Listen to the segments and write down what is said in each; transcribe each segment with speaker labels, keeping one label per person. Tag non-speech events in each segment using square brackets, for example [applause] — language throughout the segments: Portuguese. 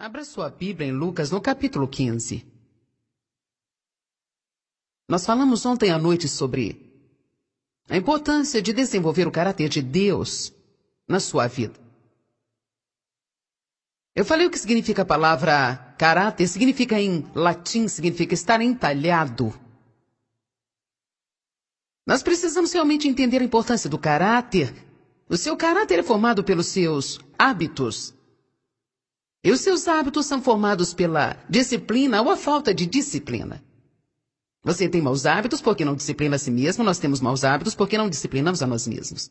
Speaker 1: Abra sua Bíblia em Lucas, no capítulo 15. Nós falamos ontem à noite sobre a importância de desenvolver o caráter de Deus na sua vida. Eu falei o que significa a palavra caráter, significa em latim, significa estar entalhado. Nós precisamos realmente entender a importância do caráter. O seu caráter é formado pelos seus hábitos, e os seus hábitos são formados pela disciplina ou a falta de disciplina. Você tem maus hábitos porque não disciplina a si mesmo, nós temos maus hábitos porque não disciplinamos a nós mesmos.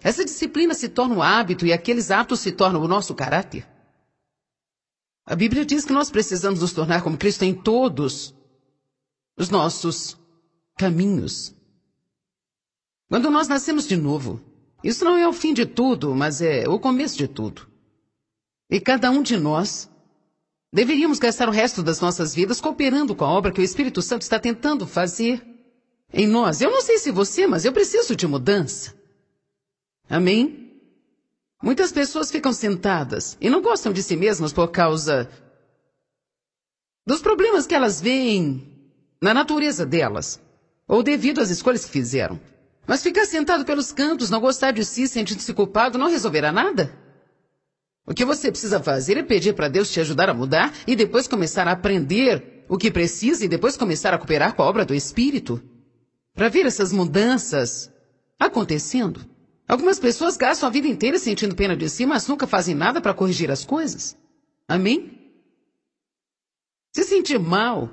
Speaker 1: Essa disciplina se torna um hábito e aqueles hábitos se tornam o nosso caráter. A Bíblia diz que nós precisamos nos tornar como Cristo em todos os nossos caminhos. Quando nós nascemos de novo, isso não é o fim de tudo, mas é o começo de tudo. E cada um de nós deveríamos gastar o resto das nossas vidas cooperando com a obra que o Espírito Santo está tentando fazer em nós. Eu não sei se você, mas eu preciso de mudança. Amém? Muitas pessoas ficam sentadas e não gostam de si mesmas por causa dos problemas que elas veem na natureza delas, ou devido às escolhas que fizeram. Mas ficar sentado pelos cantos, não gostar de si, sentindo-se culpado, não resolverá nada. O que você precisa fazer é pedir para Deus te ajudar a mudar e depois começar a aprender o que precisa e depois começar a cooperar com a obra do Espírito. Para ver essas mudanças acontecendo. Algumas pessoas gastam a vida inteira sentindo pena de si, mas nunca fazem nada para corrigir as coisas. Amém? Se sentir mal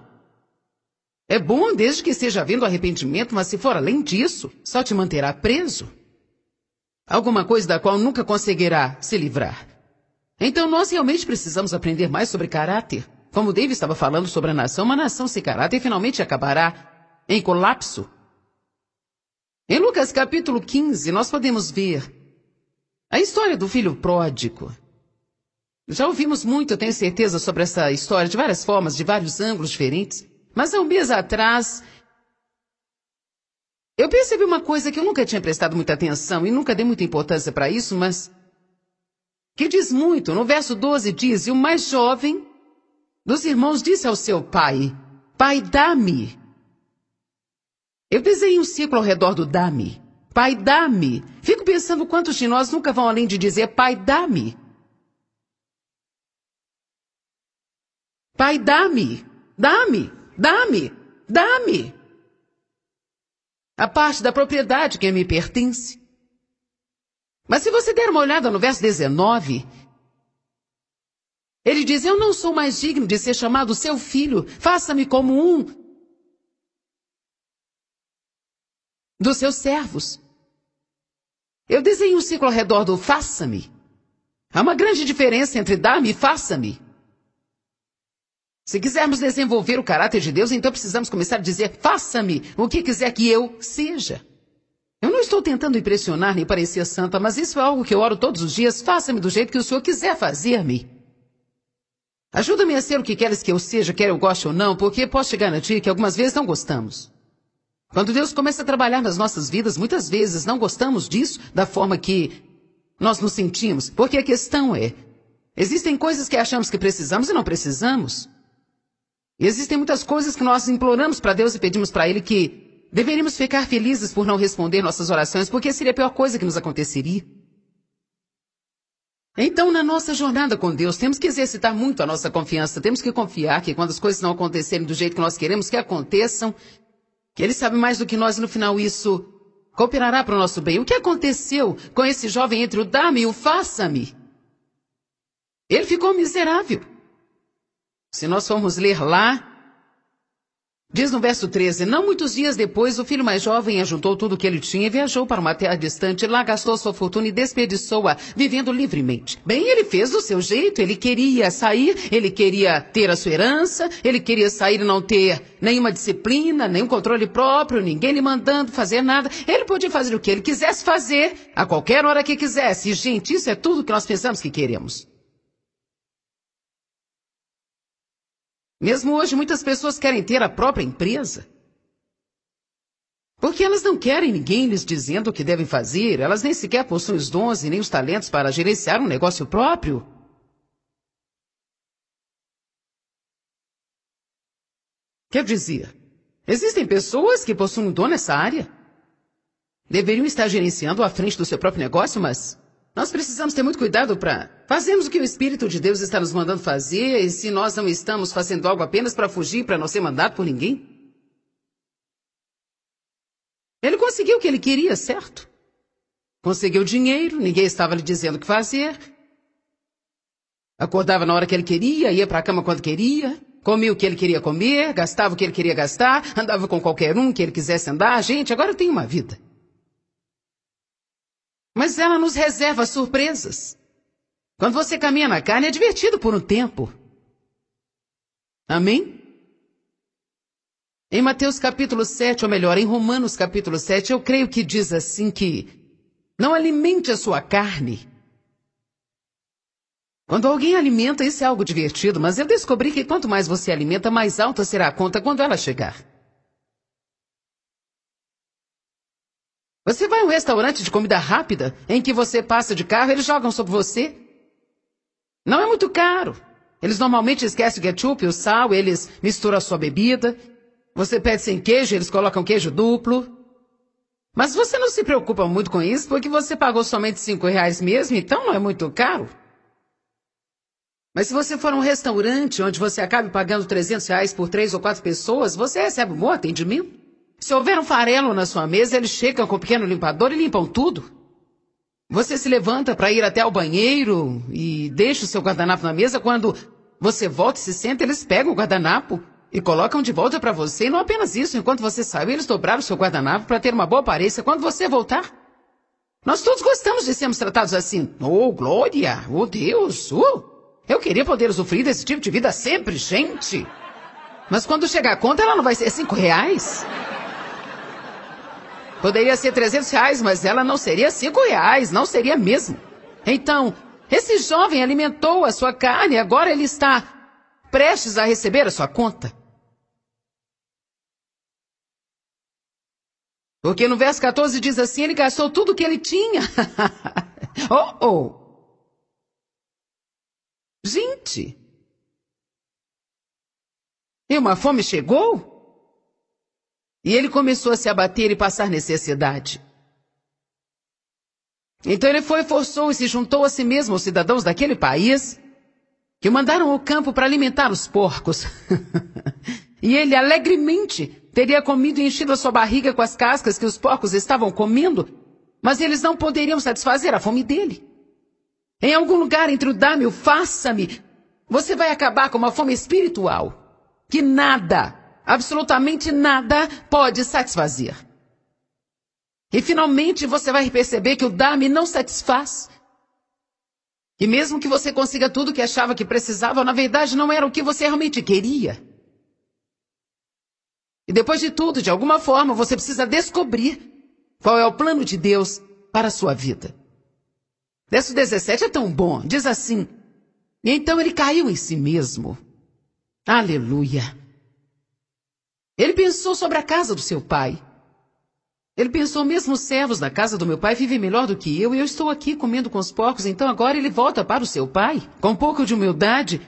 Speaker 1: é bom desde que esteja havendo arrependimento, mas se for além disso, só te manterá preso. Alguma coisa da qual nunca conseguirá se livrar. Então nós realmente precisamos aprender mais sobre caráter. Como David estava falando sobre a nação, uma nação sem caráter finalmente acabará em colapso. Em Lucas capítulo 15, nós podemos ver a história do filho pródigo. Já ouvimos muito, eu tenho certeza, sobre essa história de várias formas, de vários ângulos diferentes. Mas há um mês atrás, eu percebi uma coisa que eu nunca tinha prestado muita atenção e nunca dei muita importância para isso, mas que diz muito. No verso 12 diz: E o mais jovem dos irmãos disse ao seu pai: Pai, dá-me. Eu desenhei um ciclo ao redor do dá-me. Pai, dá-me. Fico pensando quantos de nós nunca vão além de dizer: Pai, dá-me. Pai, dá-me. Dá-me. Dá-me. Dá-me. A parte da propriedade que me pertence. Mas se você der uma olhada no verso 19, ele diz: Eu não sou mais digno de ser chamado seu filho, faça-me como um dos seus servos. Eu desenho um ciclo ao redor do faça-me. Há uma grande diferença entre dar-me e faça-me. Se quisermos desenvolver o caráter de Deus, então precisamos começar a dizer: faça-me o que quiser que eu seja. Não estou tentando impressionar nem parecer santa, mas isso é algo que eu oro todos os dias. Faça-me do jeito que o Senhor quiser fazer-me. Ajuda-me a ser o que queres que eu seja, quer eu goste ou não, porque posso te garantir que algumas vezes não gostamos. Quando Deus começa a trabalhar nas nossas vidas, muitas vezes não gostamos disso da forma que nós nos sentimos, porque a questão é: existem coisas que achamos que precisamos e não precisamos. E existem muitas coisas que nós imploramos para Deus e pedimos para Ele que Deveríamos ficar felizes por não responder nossas orações, porque seria a pior coisa que nos aconteceria. Então, na nossa jornada com Deus, temos que exercitar muito a nossa confiança. Temos que confiar que quando as coisas não acontecerem do jeito que nós queremos que aconteçam, que Ele sabe mais do que nós e no final isso cooperará para o nosso bem. O que aconteceu com esse jovem entre o dá-me e o faça-me? Ele ficou miserável. Se nós formos ler lá, Diz no verso 13: Não muitos dias depois, o filho mais jovem ajuntou tudo o que ele tinha e viajou para uma terra distante. Lá gastou sua fortuna e desperdiçou-a, vivendo livremente. Bem, ele fez do seu jeito. Ele queria sair, ele queria ter a sua herança, ele queria sair e não ter nenhuma disciplina, nenhum controle próprio, ninguém lhe mandando fazer nada. Ele podia fazer o que ele quisesse fazer, a qualquer hora que quisesse. E, gente, isso é tudo que nós pensamos que queremos. Mesmo hoje, muitas pessoas querem ter a própria empresa. Porque elas não querem ninguém lhes dizendo o que devem fazer, elas nem sequer possuem os dons e nem os talentos para gerenciar um negócio próprio. Quer dizer, existem pessoas que possuem um dom nessa área. Deveriam estar gerenciando à frente do seu próprio negócio, mas nós precisamos ter muito cuidado para fazermos o que o Espírito de Deus está nos mandando fazer e se nós não estamos fazendo algo apenas para fugir, para não ser mandado por ninguém. Ele conseguiu o que ele queria, certo? Conseguiu dinheiro, ninguém estava lhe dizendo o que fazer. Acordava na hora que ele queria, ia para a cama quando queria, comia o que ele queria comer, gastava o que ele queria gastar, andava com qualquer um que ele quisesse andar. Gente, agora tenho uma vida. Mas ela nos reserva surpresas. Quando você caminha na carne, é divertido por um tempo. Amém? Em Mateus capítulo 7, ou melhor, em Romanos capítulo 7, eu creio que diz assim que não alimente a sua carne quando alguém alimenta, isso é algo divertido, mas eu descobri que quanto mais você alimenta, mais alta será a conta quando ela chegar. Você vai a um restaurante de comida rápida, em que você passa de carro, eles jogam sobre você. Não é muito caro. Eles normalmente esquecem o ketchup, o sal, eles misturam a sua bebida. Você pede sem queijo, eles colocam queijo duplo. Mas você não se preocupa muito com isso, porque você pagou somente cinco reais mesmo, então não é muito caro. Mas se você for a um restaurante onde você acabe pagando 300 reais por três ou quatro pessoas, você recebe um bom atendimento. Se houver um farelo na sua mesa, eles chegam com um pequeno limpador e limpam tudo. Você se levanta para ir até o banheiro e deixa o seu guardanapo na mesa. Quando você volta e se senta, eles pegam o guardanapo e colocam de volta para você. E não apenas isso, enquanto você sai, eles dobraram o seu guardanapo para ter uma boa aparência quando você voltar. Nós todos gostamos de sermos tratados assim. Oh, glória! Oh, Deus! Uh! Eu queria poder usufruir desse tipo de vida sempre, gente. Mas quando chegar a conta, ela não vai ser cinco reais. Poderia ser 300 reais, mas ela não seria cinco reais, não seria mesmo. Então, esse jovem alimentou a sua carne, agora ele está prestes a receber a sua conta. Porque no verso 14 diz assim: ele gastou tudo o que ele tinha. [laughs] oh, oh. Gente! E uma fome chegou? E ele começou a se abater e passar necessidade. Então ele foi, forçou e se juntou a si mesmo aos cidadãos daquele país, que mandaram ao campo para alimentar os porcos. [laughs] e ele alegremente teria comido e enchido a sua barriga com as cascas que os porcos estavam comendo, mas eles não poderiam satisfazer a fome dele. Em algum lugar entre o dá-me e o faça-me, você vai acabar com uma fome espiritual que nada, absolutamente nada, pode satisfazer. E finalmente você vai perceber que o dá-me não satisfaz. E mesmo que você consiga tudo que achava que precisava, na verdade não era o que você realmente queria. E depois de tudo, de alguma forma, você precisa descobrir qual é o plano de Deus para a sua vida. Verso 17 é tão bom. Diz assim: E então ele caiu em si mesmo. Aleluia. Ele pensou sobre a casa do seu pai. Ele pensou, mesmo os servos da casa do meu pai vivem melhor do que eu, e eu estou aqui comendo com os porcos, então agora ele volta para o seu pai, com um pouco de humildade,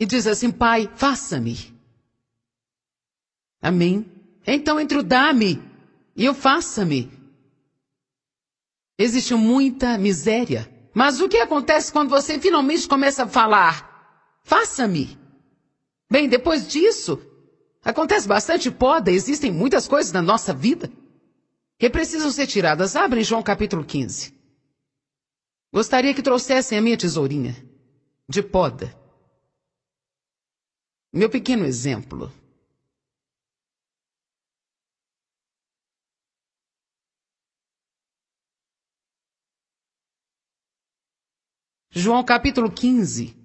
Speaker 1: e diz assim: Pai, faça-me. Amém. Então entre o dá-me e o faça-me, Existe muita miséria. Mas o que acontece quando você finalmente começa a falar? Faça-me. Bem, depois disso, acontece bastante poda, existem muitas coisas na nossa vida que precisam ser tiradas. Abre em João capítulo 15. Gostaria que trouxessem a minha tesourinha de poda. Meu pequeno exemplo. João capítulo 15.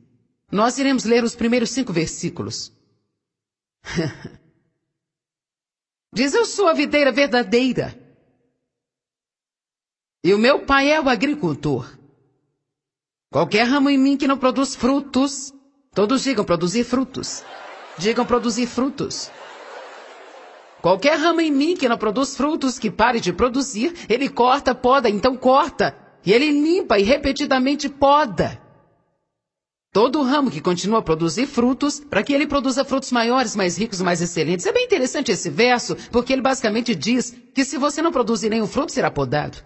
Speaker 1: Nós iremos ler os primeiros cinco versículos. [laughs] Diz: Eu sou a videira verdadeira. E o meu pai é o agricultor. Qualquer ramo em mim que não produz frutos, todos digam produzir frutos. Digam produzir frutos. Qualquer ramo em mim que não produz frutos, que pare de produzir, ele corta, poda, então corta e ele limpa e repetidamente poda todo o ramo que continua a produzir frutos, para que ele produza frutos maiores, mais ricos, mais excelentes. É bem interessante esse verso, porque ele basicamente diz que se você não produzir nenhum fruto, será podado.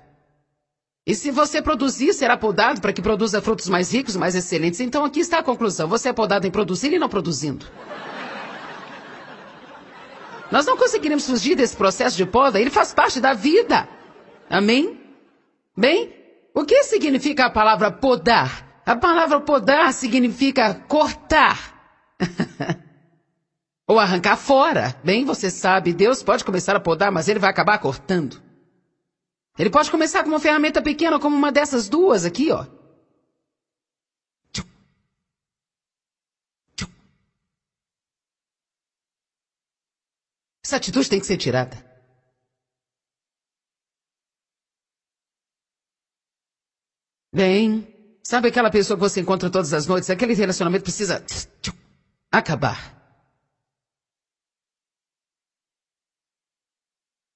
Speaker 1: E se você produzir, será podado para que produza frutos mais ricos, mais excelentes. Então aqui está a conclusão: você é podado em produzir e não produzindo. Nós não conseguiremos fugir desse processo de poda, ele faz parte da vida. Amém? Bem, o que significa a palavra podar? A palavra podar significa cortar. [laughs] Ou arrancar fora. Bem, você sabe, Deus pode começar a podar, mas ele vai acabar cortando. Ele pode começar com uma ferramenta pequena, como uma dessas duas aqui, ó. Essa atitude tem que ser tirada. Bem, sabe aquela pessoa que você encontra todas as noites? Aquele relacionamento precisa acabar.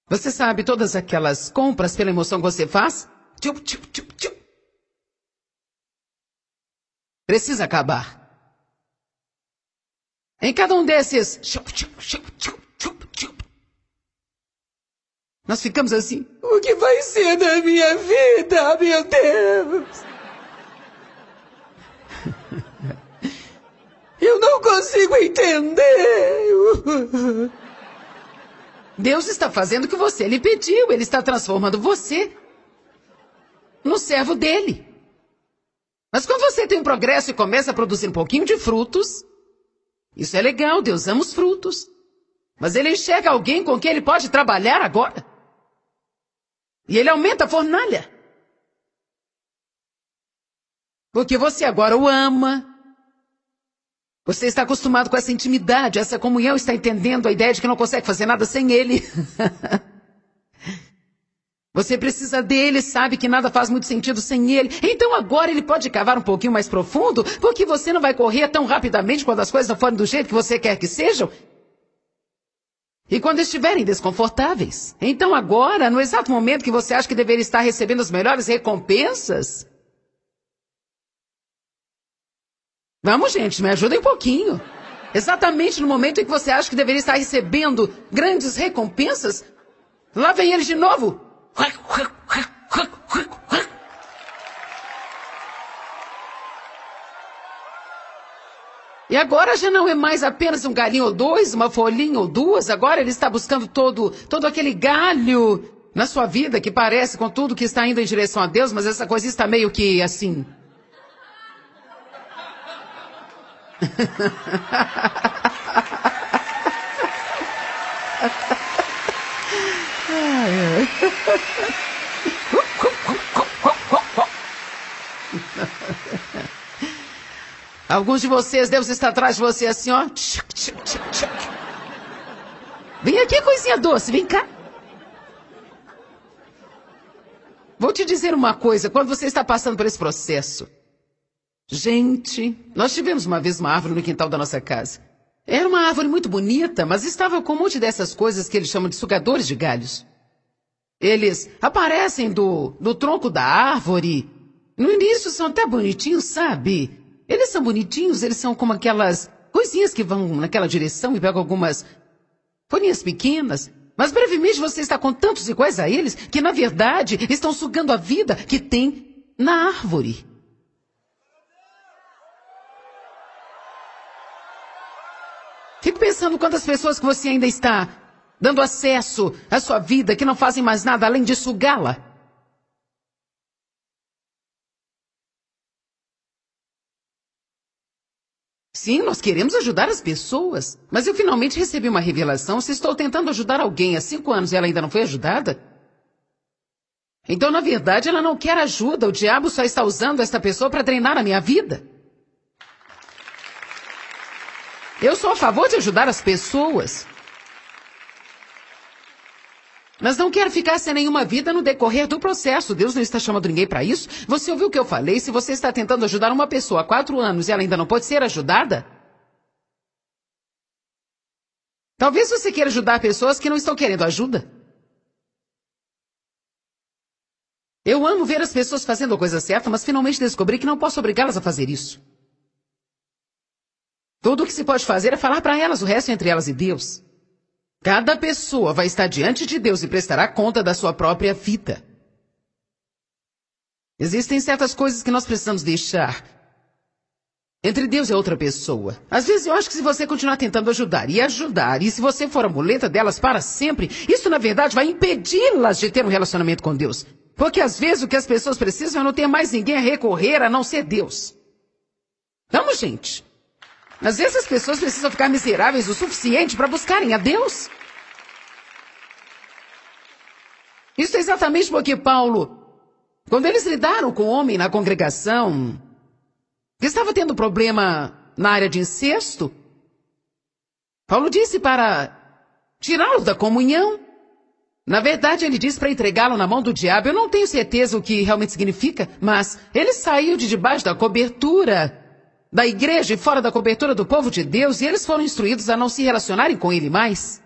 Speaker 1: Você sabe todas aquelas compras pela emoção que você faz? Precisa acabar. Em cada um desses, nós ficamos assim: o que vai ser da minha vida, meu Deus? [laughs] Eu não consigo entender. Deus está fazendo o que você lhe pediu. Ele está transformando você no servo dele. Mas quando você tem um progresso e começa a produzir um pouquinho de frutos, isso é legal, Deus ama os frutos. Mas ele enxerga alguém com quem ele pode trabalhar agora. E ele aumenta a fornalha. Porque você agora o ama. Você está acostumado com essa intimidade, essa comunhão, está entendendo a ideia de que não consegue fazer nada sem ele. [laughs] Você precisa dele, sabe que nada faz muito sentido sem ele. Então agora ele pode cavar um pouquinho mais profundo, porque você não vai correr tão rapidamente quando as coisas não forem do jeito que você quer que sejam. E quando estiverem desconfortáveis. Então agora, no exato momento que você acha que deveria estar recebendo as melhores recompensas. Vamos, gente, me ajudem um pouquinho. Exatamente no momento em que você acha que deveria estar recebendo grandes recompensas, lá vem eles de novo. E agora já não é mais apenas um galinho ou dois, uma folhinha ou duas, agora ele está buscando todo, todo aquele galho na sua vida que parece com tudo que está indo em direção a Deus, mas essa coisa está meio que assim. [laughs] Alguns de vocês, Deus está atrás de você assim, ó. Vem aqui, coisinha doce, vem cá. Vou te dizer uma coisa, quando você está passando por esse processo. Gente, nós tivemos uma vez uma árvore no quintal da nossa casa. Era uma árvore muito bonita, mas estava com um monte dessas coisas que eles chamam de sugadores de galhos. Eles aparecem do, do tronco da árvore. No início são até bonitinhos, sabe? Eles são bonitinhos, eles são como aquelas coisinhas que vão naquela direção e pegam algumas folhinhas pequenas. Mas brevemente você está com tantos iguais a eles que, na verdade, estão sugando a vida que tem na árvore. Pensando quantas pessoas que você ainda está dando acesso à sua vida que não fazem mais nada além de sugá-la. Sim, nós queremos ajudar as pessoas. Mas eu finalmente recebi uma revelação. Se estou tentando ajudar alguém há cinco anos e ela ainda não foi ajudada. Então, na verdade, ela não quer ajuda. O diabo só está usando esta pessoa para treinar a minha vida. Eu sou a favor de ajudar as pessoas. Mas não quero ficar sem nenhuma vida no decorrer do processo. Deus não está chamando ninguém para isso. Você ouviu o que eu falei? Se você está tentando ajudar uma pessoa há quatro anos e ela ainda não pode ser ajudada? Talvez você queira ajudar pessoas que não estão querendo ajuda. Eu amo ver as pessoas fazendo a coisa certa, mas finalmente descobri que não posso obrigá-las a fazer isso. Tudo o que se pode fazer é falar para elas, o resto é entre elas e Deus. Cada pessoa vai estar diante de Deus e prestará conta da sua própria vida. Existem certas coisas que nós precisamos deixar entre Deus e outra pessoa. Às vezes eu acho que se você continuar tentando ajudar e ajudar, e se você for a muleta delas para sempre, isso na verdade vai impedi-las de ter um relacionamento com Deus. Porque às vezes o que as pessoas precisam é não ter mais ninguém a recorrer a não ser Deus. Vamos, gente. Às vezes as pessoas precisam ficar miseráveis o suficiente para buscarem a Deus. Isso é exatamente porque Paulo, quando eles lidaram com o homem na congregação, que estava tendo problema na área de incesto, Paulo disse para tirá-lo da comunhão. Na verdade, ele disse para entregá-lo na mão do diabo. Eu não tenho certeza o que realmente significa, mas ele saiu de debaixo da cobertura da igreja e fora da cobertura do povo de Deus e eles foram instruídos a não se relacionarem com ele mais.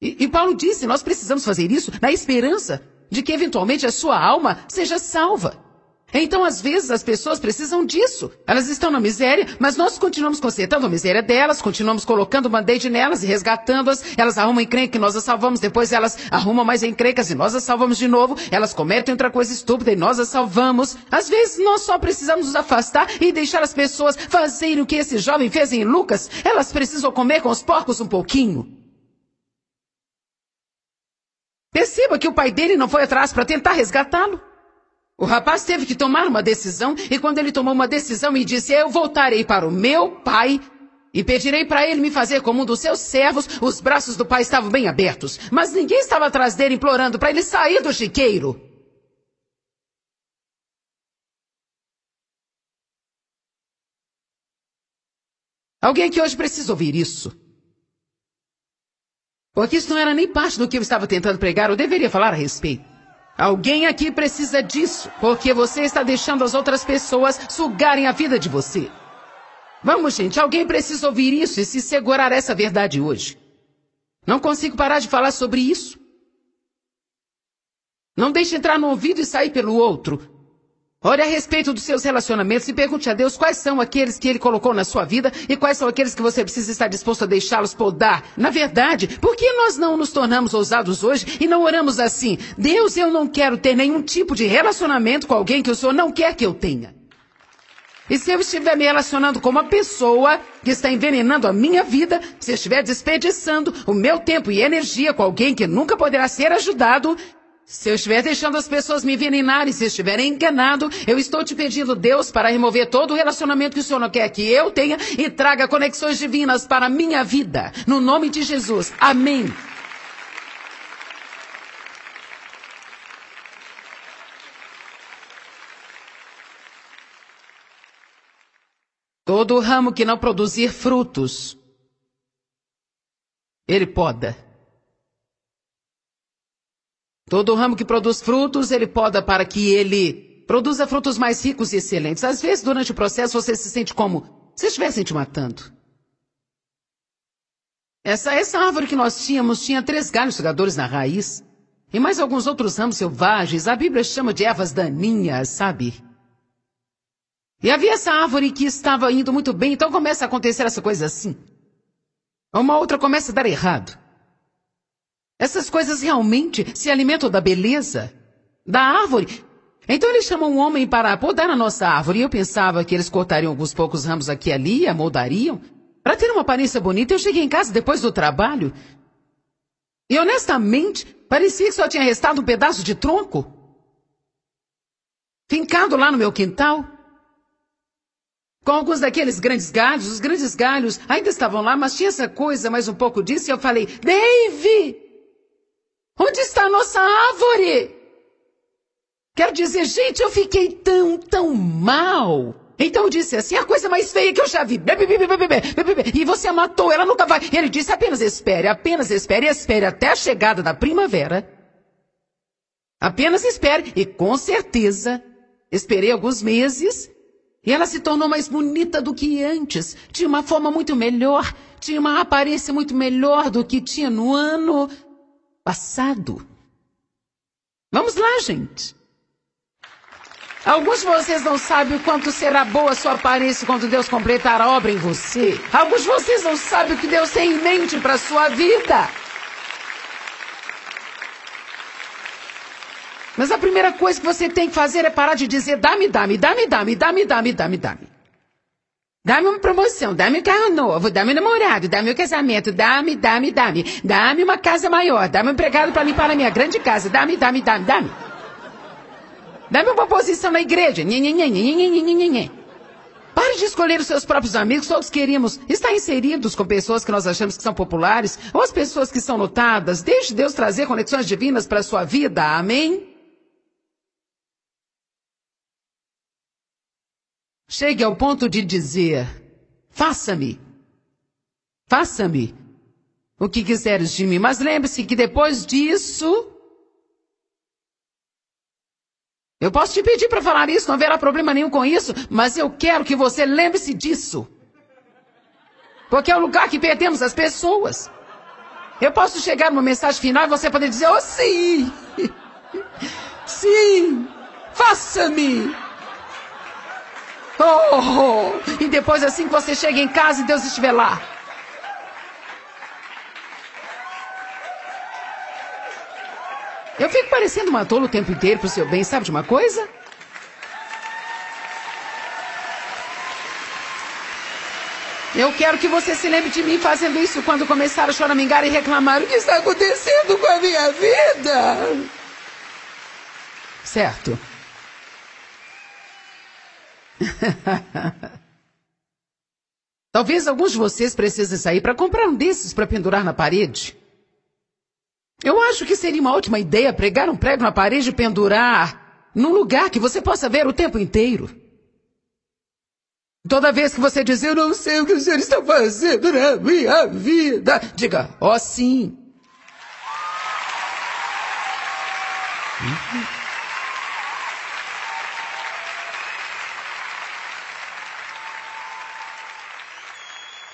Speaker 1: E, e Paulo disse: nós precisamos fazer isso na esperança de que eventualmente a sua alma seja salva. Então, às vezes, as pessoas precisam disso. Elas estão na miséria, mas nós continuamos consertando a miséria delas, continuamos colocando band-aid nelas e resgatando-as. Elas arrumam encrenca que nós as salvamos, depois elas arrumam mais encrencas e nós as salvamos de novo. Elas cometem outra coisa estúpida e nós as salvamos. Às vezes, nós só precisamos nos afastar e deixar as pessoas fazerem o que esse jovem fez em Lucas. Elas precisam comer com os porcos um pouquinho. Perceba que o pai dele não foi atrás para tentar resgatá-lo. O rapaz teve que tomar uma decisão, e quando ele tomou uma decisão e disse: Eu voltarei para o meu pai e pedirei para ele me fazer como um dos seus servos, os braços do pai estavam bem abertos, mas ninguém estava atrás dele implorando para ele sair do chiqueiro. Alguém que hoje precisa ouvir isso. Porque isso não era nem parte do que eu estava tentando pregar ou deveria falar a respeito. Alguém aqui precisa disso, porque você está deixando as outras pessoas sugarem a vida de você. Vamos, gente, alguém precisa ouvir isso e se segurar essa verdade hoje. Não consigo parar de falar sobre isso. Não deixe entrar no ouvido e sair pelo outro. Ore a respeito dos seus relacionamentos e pergunte a Deus quais são aqueles que Ele colocou na sua vida e quais são aqueles que você precisa estar disposto a deixá-los podar. Na verdade, por que nós não nos tornamos ousados hoje e não oramos assim? Deus, eu não quero ter nenhum tipo de relacionamento com alguém que o Senhor não quer que eu tenha. E se eu estiver me relacionando com uma pessoa que está envenenando a minha vida, se eu estiver desperdiçando o meu tempo e energia com alguém que nunca poderá ser ajudado, se eu estiver deixando as pessoas me envenenarem, se estiverem enganado, eu estou te pedindo, Deus, para remover todo o relacionamento que o Senhor não quer que eu tenha e traga conexões divinas para a minha vida. No nome de Jesus. Amém. Todo ramo que não produzir frutos, ele poda. Todo ramo que produz frutos, ele poda para que ele produza frutos mais ricos e excelentes. Às vezes, durante o processo, você se sente como se estivessem te matando. Essa, essa árvore que nós tínhamos tinha três galhos sugadores na raiz. E mais alguns outros ramos selvagens. A Bíblia chama de ervas daninhas, sabe? E havia essa árvore que estava indo muito bem, então começa a acontecer essa coisa assim. Uma outra começa a dar errado. Essas coisas realmente se alimentam da beleza da árvore. Então eles chamam um homem para podar a nossa árvore. E eu pensava que eles cortariam alguns poucos ramos aqui e ali e amoldariam. Para ter uma aparência bonita, eu cheguei em casa depois do trabalho. E honestamente, parecia que só tinha restado um pedaço de tronco. Fincado lá no meu quintal. Com alguns daqueles grandes galhos, os grandes galhos ainda estavam lá, mas tinha essa coisa, mais um pouco disso, e eu falei, Dave! Onde está a nossa árvore? Quero dizer, gente, eu fiquei tão, tão mal. Então eu disse assim, a coisa mais feia que eu já vi. E você a matou, ela nunca vai. Ele disse, apenas espere, apenas espere, espere até a chegada da primavera. Apenas espere. E com certeza, esperei alguns meses. E ela se tornou mais bonita do que antes. Tinha uma forma muito melhor. Tinha uma aparência muito melhor do que tinha no ano passado. Vamos lá, gente. Alguns de vocês não sabem o quanto será boa a sua aparência quando Deus completar a obra em você. Alguns de vocês não sabem o que Deus tem em mente para a sua vida. Mas a primeira coisa que você tem que fazer é parar de dizer dá-me, dá-me, dá-me, dá-me, dá-me, dá-me, dá-me, dá-me. Dá-me uma promoção, dá-me um carro novo, dá-me um namorado, dá-me um casamento, dá-me, dá-me, dá-me. Dá-me uma casa maior, dá-me um empregado para limpar a minha grande casa, dá-me, dá-me, dá-me, dá-me. Dá-me uma posição na igreja. Nhe, nhe. Pare de escolher os seus próprios amigos, todos queremos estar inseridos com pessoas que nós achamos que são populares ou as pessoas que são lutadas. Deixe Deus trazer conexões divinas para a sua vida. Amém? Chegue ao ponto de dizer: faça-me, faça-me o que quiseres de mim. Mas lembre-se que depois disso, eu posso te pedir para falar isso, não haverá problema nenhum com isso, mas eu quero que você lembre-se disso. Porque é o lugar que perdemos as pessoas. Eu posso chegar numa mensagem final e você poder dizer: Oh, sim! [laughs] Sim! Faça-me! Oh, e depois assim que você chega em casa e Deus estiver lá. Eu fico parecendo uma tola o tempo inteiro pro seu bem, sabe de uma coisa? Eu quero que você se lembre de mim fazendo isso quando começar a choramingar e reclamar o que está acontecendo com a minha vida. Certo. [laughs] Talvez alguns de vocês precisem sair para comprar um desses para pendurar na parede. Eu acho que seria uma ótima ideia pregar um prego na parede e pendurar num lugar que você possa ver o tempo inteiro. Toda vez que você diz, eu não sei o que o Senhor está fazendo na minha vida, diga, ó oh, sim.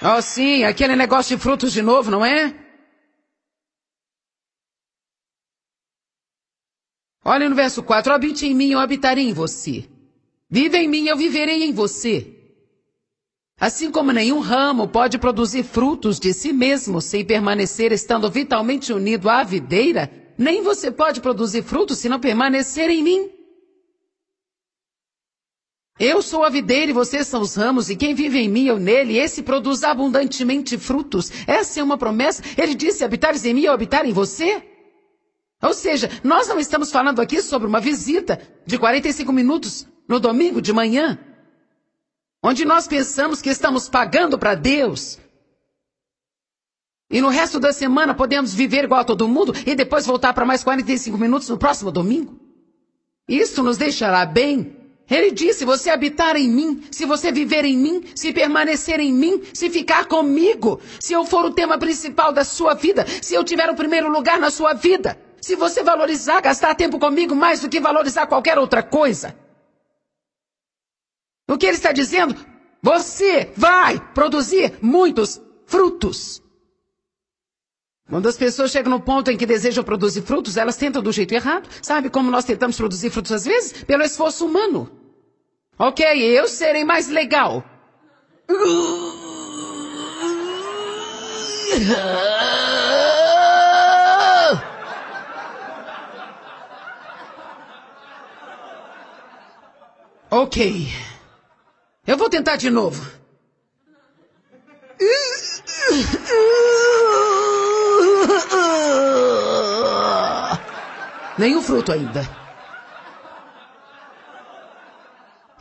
Speaker 1: Oh, sim, aquele negócio de frutos de novo, não é? Olha no verso 4: Habite em mim, eu habitarei em você. Viva em mim, eu viverei em você. Assim como nenhum ramo pode produzir frutos de si mesmo sem permanecer estando vitalmente unido à videira, nem você pode produzir frutos se não permanecer em mim. Eu sou a videira e vocês são os ramos, e quem vive em mim, eu nele, esse produz abundantemente frutos. Essa é uma promessa. Ele disse: habitares em mim, eu habitar em você. Ou seja, nós não estamos falando aqui sobre uma visita de 45 minutos no domingo de manhã, onde nós pensamos que estamos pagando para Deus. E no resto da semana podemos viver igual a todo mundo e depois voltar para mais 45 minutos no próximo domingo. Isso nos deixará bem ele disse: você habitar em mim, se você viver em mim, se permanecer em mim, se ficar comigo, se eu for o tema principal da sua vida, se eu tiver o primeiro lugar na sua vida, se você valorizar, gastar tempo comigo mais do que valorizar qualquer outra coisa. O que ele está dizendo? Você vai produzir muitos frutos. Quando as pessoas chegam no ponto em que desejam produzir frutos, elas tentam do jeito errado. Sabe como nós tentamos produzir frutos às vezes? Pelo esforço humano. Ok, eu serei mais legal. Ok. Eu vou tentar de novo. [laughs] Nenhum fruto ainda.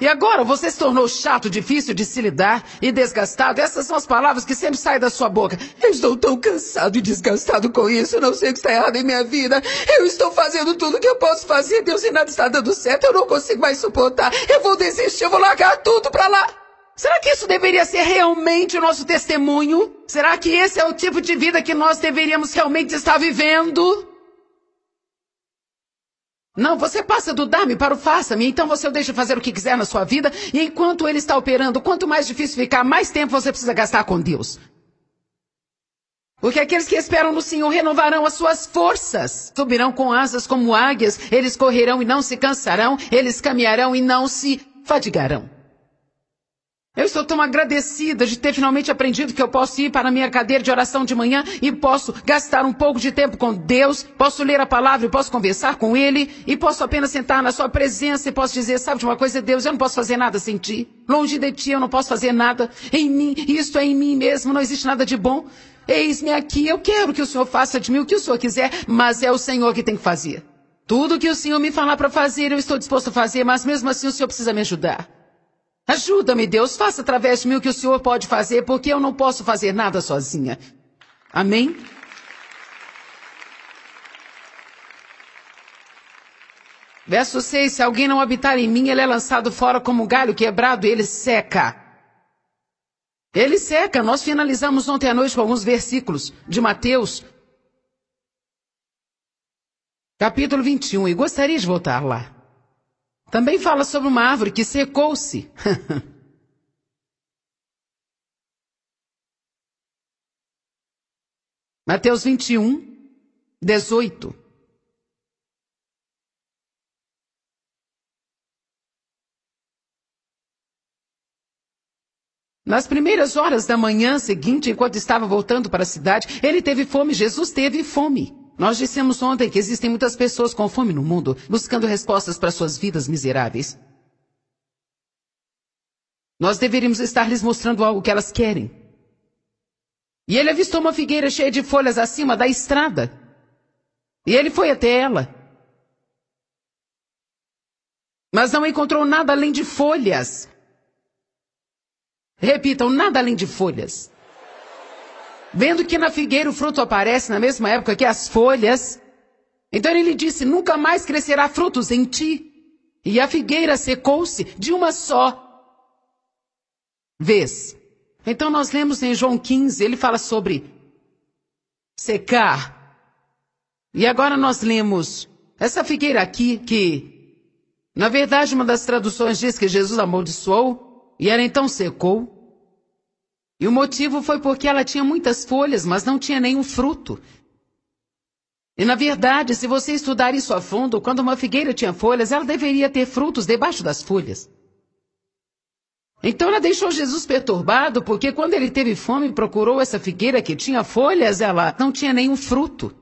Speaker 1: E agora você se tornou chato, difícil de se lidar e desgastado. Essas são as palavras que sempre saem da sua boca. Eu estou tão cansado e desgastado com isso. Eu não sei o que está errado em minha vida. Eu estou fazendo tudo o que eu posso fazer. Deus e nada está dando certo. Eu não consigo mais suportar. Eu vou desistir. Eu vou largar tudo para lá. Será que isso deveria ser realmente o nosso testemunho? Será que esse é o tipo de vida que nós deveríamos realmente estar vivendo? Não, você passa do dar-me para o faça-me, então você deixa fazer o que quiser na sua vida, e enquanto ele está operando, quanto mais difícil ficar, mais tempo você precisa gastar com Deus. Porque aqueles que esperam no Senhor renovarão as suas forças. Subirão com asas como águias, eles correrão e não se cansarão, eles caminharão e não se fadigarão. Eu estou tão agradecida de ter finalmente aprendido que eu posso ir para a minha cadeira de oração de manhã e posso gastar um pouco de tempo com Deus, posso ler a palavra posso conversar com Ele, e posso apenas sentar na Sua presença e posso dizer, sabe de uma coisa, Deus, eu não posso fazer nada sem Ti. Longe de Ti eu não posso fazer nada. Em mim, isto é em mim mesmo, não existe nada de bom. Eis-me aqui, eu quero que o Senhor faça de mim o que o Senhor quiser, mas é o Senhor que tem que fazer. Tudo que o Senhor me falar para fazer, eu estou disposto a fazer, mas mesmo assim o Senhor precisa me ajudar. Ajuda-me, Deus, faça através de mim o que o Senhor pode fazer, porque eu não posso fazer nada sozinha. Amém? Verso 6: Se alguém não habitar em mim, ele é lançado fora como um galho quebrado ele seca. Ele seca. Nós finalizamos ontem à noite com alguns versículos de Mateus, capítulo 21, e gostaria de voltar lá. Também fala sobre uma árvore que secou-se. [laughs] Mateus 21, 18. Nas primeiras horas da manhã seguinte, enquanto estava voltando para a cidade, ele teve fome, Jesus teve fome. Nós dissemos ontem que existem muitas pessoas com fome no mundo, buscando respostas para suas vidas miseráveis. Nós deveríamos estar lhes mostrando algo que elas querem. E ele avistou uma figueira cheia de folhas acima da estrada. E ele foi até ela. Mas não encontrou nada além de folhas. Repitam, nada além de folhas. Vendo que na figueira o fruto aparece na mesma época que as folhas, então ele disse: Nunca mais crescerá frutos em ti. E a figueira secou-se de uma só vez. Então nós lemos em João 15, ele fala sobre secar. E agora nós lemos essa figueira aqui, que, na verdade, uma das traduções diz que Jesus amaldiçoou, e ela então secou. E o motivo foi porque ela tinha muitas folhas, mas não tinha nenhum fruto. E na verdade, se você estudar isso a fundo, quando uma figueira tinha folhas, ela deveria ter frutos debaixo das folhas. Então ela deixou Jesus perturbado, porque quando ele teve fome e procurou essa figueira que tinha folhas, ela não tinha nenhum fruto.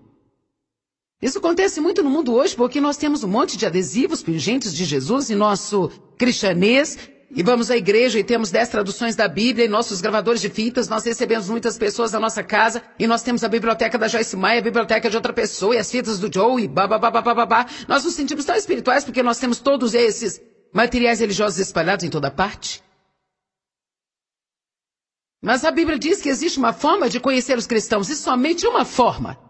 Speaker 1: Isso acontece muito no mundo hoje, porque nós temos um monte de adesivos pingentes de Jesus em nosso cristianês, e vamos à igreja e temos dez traduções da Bíblia e nossos gravadores de fitas, nós recebemos muitas pessoas da nossa casa e nós temos a biblioteca da Joyce Meyer, a biblioteca de outra pessoa e as fitas do Joe e babá. Nós nos sentimos tão espirituais porque nós temos todos esses materiais religiosos espalhados em toda parte. Mas a Bíblia diz que existe uma forma de conhecer os cristãos e somente uma forma.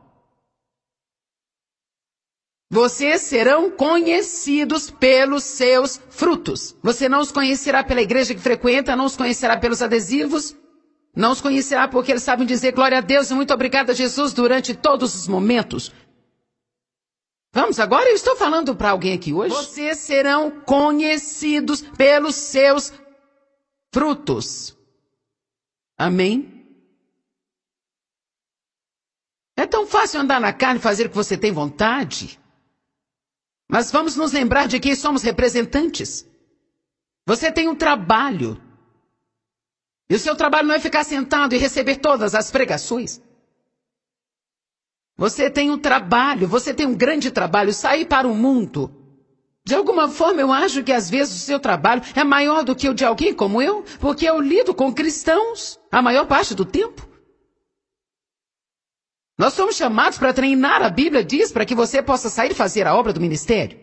Speaker 1: Vocês serão conhecidos pelos seus frutos. Você não os conhecerá pela igreja que frequenta, não os conhecerá pelos adesivos, não os conhecerá porque eles sabem dizer glória a Deus e muito obrigada a Jesus durante todos os momentos. Vamos agora, eu estou falando para alguém aqui hoje. Vocês serão conhecidos pelos seus frutos. Amém? É tão fácil andar na carne e fazer o que você tem vontade. Mas vamos nos lembrar de que somos representantes. Você tem um trabalho. E o seu trabalho não é ficar sentado e receber todas as pregações. Você tem um trabalho, você tem um grande trabalho, sair para o mundo. De alguma forma, eu acho que às vezes o seu trabalho é maior do que o de alguém como eu, porque eu lido com cristãos a maior parte do tempo. Nós somos chamados para treinar, a Bíblia diz, para que você possa sair e fazer a obra do ministério.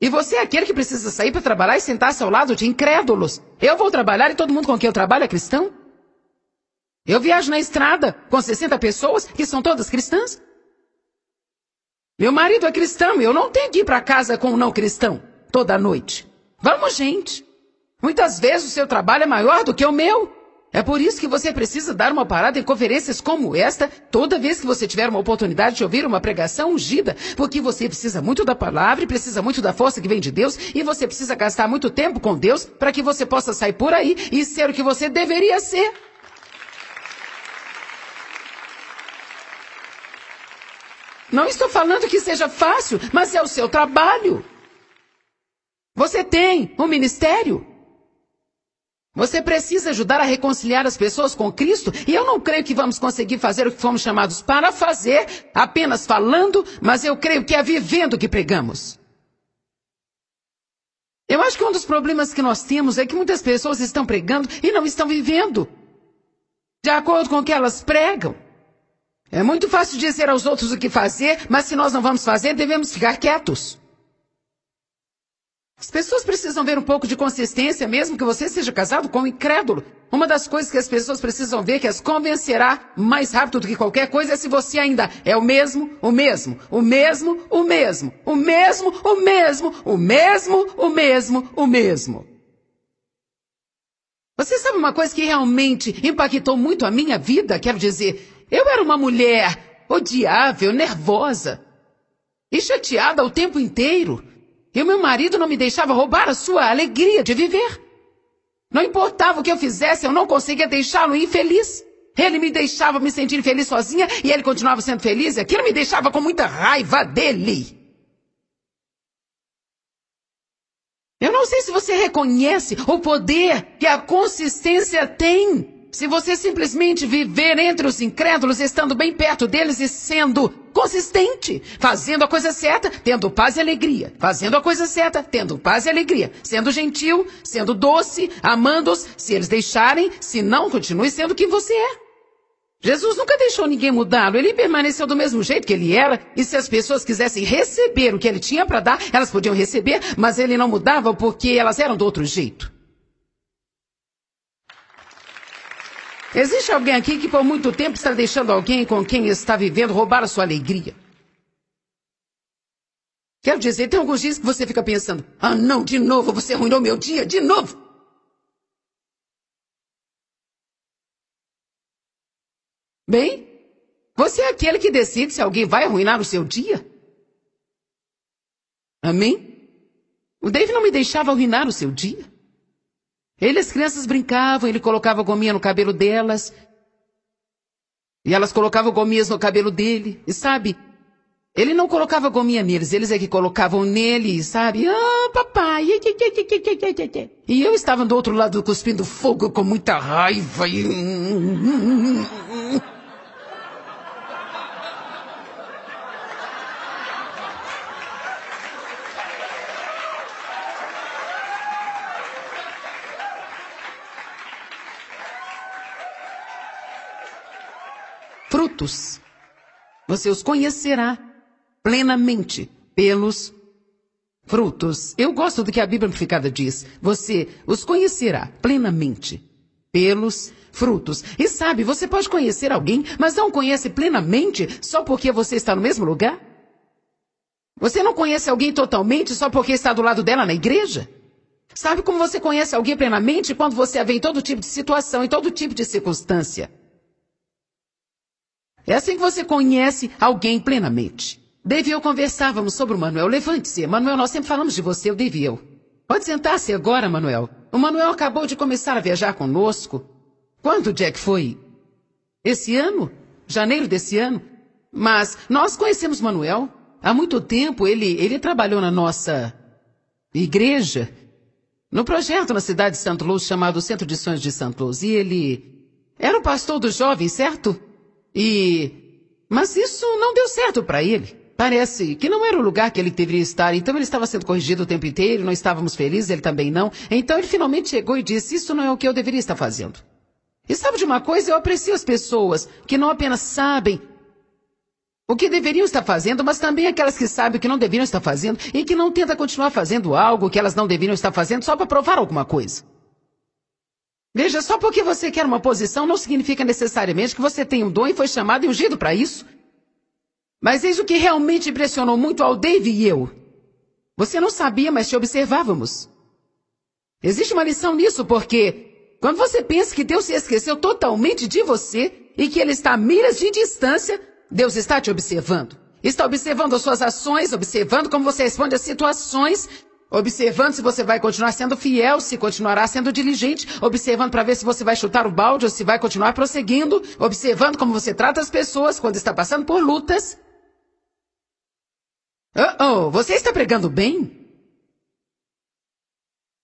Speaker 1: E você é aquele que precisa sair para trabalhar e sentar-se ao lado de incrédulos. Eu vou trabalhar e todo mundo com quem eu trabalho é cristão? Eu viajo na estrada com 60 pessoas que são todas cristãs. Meu marido é cristão e eu não tenho que ir para casa com um não cristão toda noite. Vamos, gente. Muitas vezes o seu trabalho é maior do que o meu. É por isso que você precisa dar uma parada em conferências como esta toda vez que você tiver uma oportunidade de ouvir uma pregação ungida, porque você precisa muito da palavra e precisa muito da força que vem de Deus e você precisa gastar muito tempo com Deus para que você possa sair por aí e ser o que você deveria ser. Não estou falando que seja fácil, mas é o seu trabalho. Você tem um ministério. Você precisa ajudar a reconciliar as pessoas com Cristo, e eu não creio que vamos conseguir fazer o que fomos chamados para fazer, apenas falando, mas eu creio que é vivendo que pregamos. Eu acho que um dos problemas que nós temos é que muitas pessoas estão pregando e não estão vivendo de acordo com o que elas pregam. É muito fácil dizer aos outros o que fazer, mas se nós não vamos fazer, devemos ficar quietos. As pessoas precisam ver um pouco de consistência, mesmo que você seja casado com um incrédulo. Uma das coisas que as pessoas precisam ver que as convencerá mais rápido do que qualquer coisa é se você ainda é o mesmo, o mesmo, o mesmo, o mesmo, o mesmo, o mesmo, o mesmo, o mesmo, o mesmo. Você sabe uma coisa que realmente impactou muito a minha vida? Quero dizer, eu era uma mulher odiável, nervosa e chateada o tempo inteiro. E o meu marido não me deixava roubar a sua alegria de viver. Não importava o que eu fizesse, eu não conseguia deixá-lo infeliz. Ele me deixava me sentir feliz sozinha e ele continuava sendo feliz e aquilo me deixava com muita raiva dele. Eu não sei se você reconhece o poder que a consistência tem. Se você simplesmente viver entre os incrédulos, estando bem perto deles e sendo consistente, fazendo a coisa certa, tendo paz e alegria, fazendo a coisa certa, tendo paz e alegria, sendo gentil, sendo doce, amando-os, se eles deixarem, se não, continue sendo quem você é. Jesus nunca deixou ninguém mudá-lo, ele permaneceu do mesmo jeito que ele era, e se as pessoas quisessem receber o que ele tinha para dar, elas podiam receber, mas ele não mudava porque elas eram do outro jeito. Existe alguém aqui que por muito tempo está deixando alguém com quem está vivendo roubar a sua alegria? Quero dizer, tem alguns dias que você fica pensando: ah, não, de novo, você arruinou meu dia, de novo. Bem, você é aquele que decide se alguém vai arruinar o seu dia. Amém? O Dave não me deixava arruinar o seu dia. Ele as crianças brincavam, ele colocava gominha no cabelo delas. E elas colocavam gominhas no cabelo dele. E sabe, ele não colocava gominha neles, eles é que colocavam nele, sabe? Ah, papai. E eu estava do outro lado cuspindo fogo com muita raiva. E... frutos. Você os conhecerá plenamente pelos frutos. Eu gosto do que a Bíblia Amplificada diz. Você os conhecerá plenamente pelos frutos. E sabe, você pode conhecer alguém, mas não conhece plenamente só porque você está no mesmo lugar? Você não conhece alguém totalmente só porque está do lado dela na igreja? Sabe como você conhece alguém plenamente quando você a vê em todo tipo de situação, em todo tipo de circunstância? É assim que você conhece alguém plenamente. Dave e eu conversávamos sobre o Manuel. Levante-se. Manuel, nós sempre falamos de você, o Dave e eu. Pode sentar-se agora, Manuel. O Manuel acabou de começar a viajar conosco. Quando, Jack, foi? Esse ano? Janeiro desse ano? Mas nós conhecemos Manuel. Há muito tempo ele, ele trabalhou na nossa igreja, no projeto na cidade de Santo Luz chamado Centro de Sonhos de Santo Luz. E ele era o pastor dos jovens, certo? E. Mas isso não deu certo para ele. Parece que não era o lugar que ele deveria estar, então ele estava sendo corrigido o tempo inteiro, não estávamos felizes, ele também não. Então ele finalmente chegou e disse: Isso não é o que eu deveria estar fazendo. E sabe de uma coisa? Eu aprecio as pessoas que não apenas sabem o que deveriam estar fazendo, mas também aquelas que sabem o que não deveriam estar fazendo e que não tentam continuar fazendo algo que elas não deveriam estar fazendo só para provar alguma coisa. Veja, só porque você quer uma posição não significa necessariamente que você tem um dom e foi chamado e ungido para isso. Mas eis o que realmente impressionou muito ao Dave e eu. Você não sabia, mas te observávamos. Existe uma lição nisso, porque quando você pensa que Deus se esqueceu totalmente de você e que Ele está a milhas de distância, Deus está te observando. Está observando as suas ações, observando como você responde às situações, Observando se você vai continuar sendo fiel, se continuará sendo diligente, observando para ver se você vai chutar o balde ou se vai continuar prosseguindo, observando como você trata as pessoas quando está passando por lutas. Oh, oh, você está pregando bem?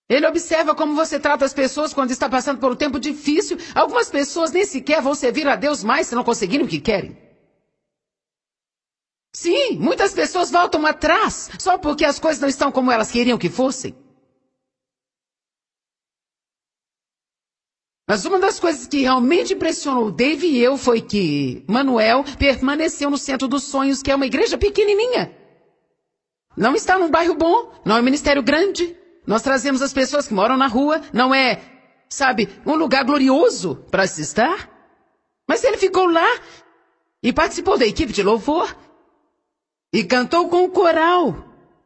Speaker 1: Ele observa como você trata as pessoas quando está passando por um tempo difícil. Algumas pessoas nem sequer vão servir a Deus mais se não conseguirem o que querem. Sim, muitas pessoas voltam atrás só porque as coisas não estão como elas queriam que fossem. Mas uma das coisas que realmente impressionou Dave e eu foi que Manuel permaneceu no centro dos sonhos, que é uma igreja pequenininha. Não está num bairro bom, não é um ministério grande. Nós trazemos as pessoas que moram na rua, não é, sabe, um lugar glorioso para se estar. Mas ele ficou lá e participou da equipe de louvor e cantou com o coral.